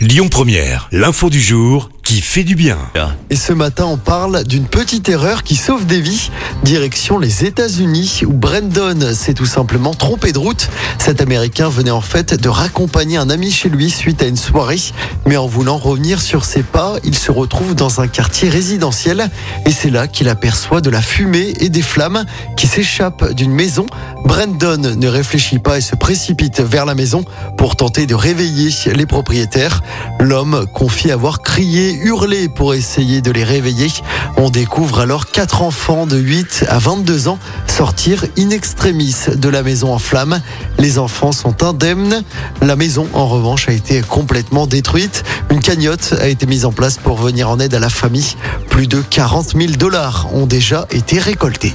Lyon Première, l'info du jour qui fait du bien. Et ce matin, on parle d'une petite erreur qui sauve des vies. Direction les États-Unis, où Brandon s'est tout simplement trompé de route. Cet Américain venait en fait de raccompagner un ami chez lui suite à une soirée. Mais en voulant revenir sur ses pas, il se retrouve dans un quartier résidentiel. Et c'est là qu'il aperçoit de la fumée et des flammes qui s'échappent d'une maison. Brandon ne réfléchit pas et se précipite vers la maison pour tenter de réveiller les propriétaires. L'homme confie avoir crié, hurlé pour essayer de les réveiller. On découvre alors quatre enfants de 8 à 22 ans sortir in extremis de la maison en flammes. Les enfants sont indemnes. La maison, en revanche, a été complètement détruite. Une cagnotte a été mise en place pour venir en aide à la famille. Plus de 40 000 dollars ont déjà été récoltés.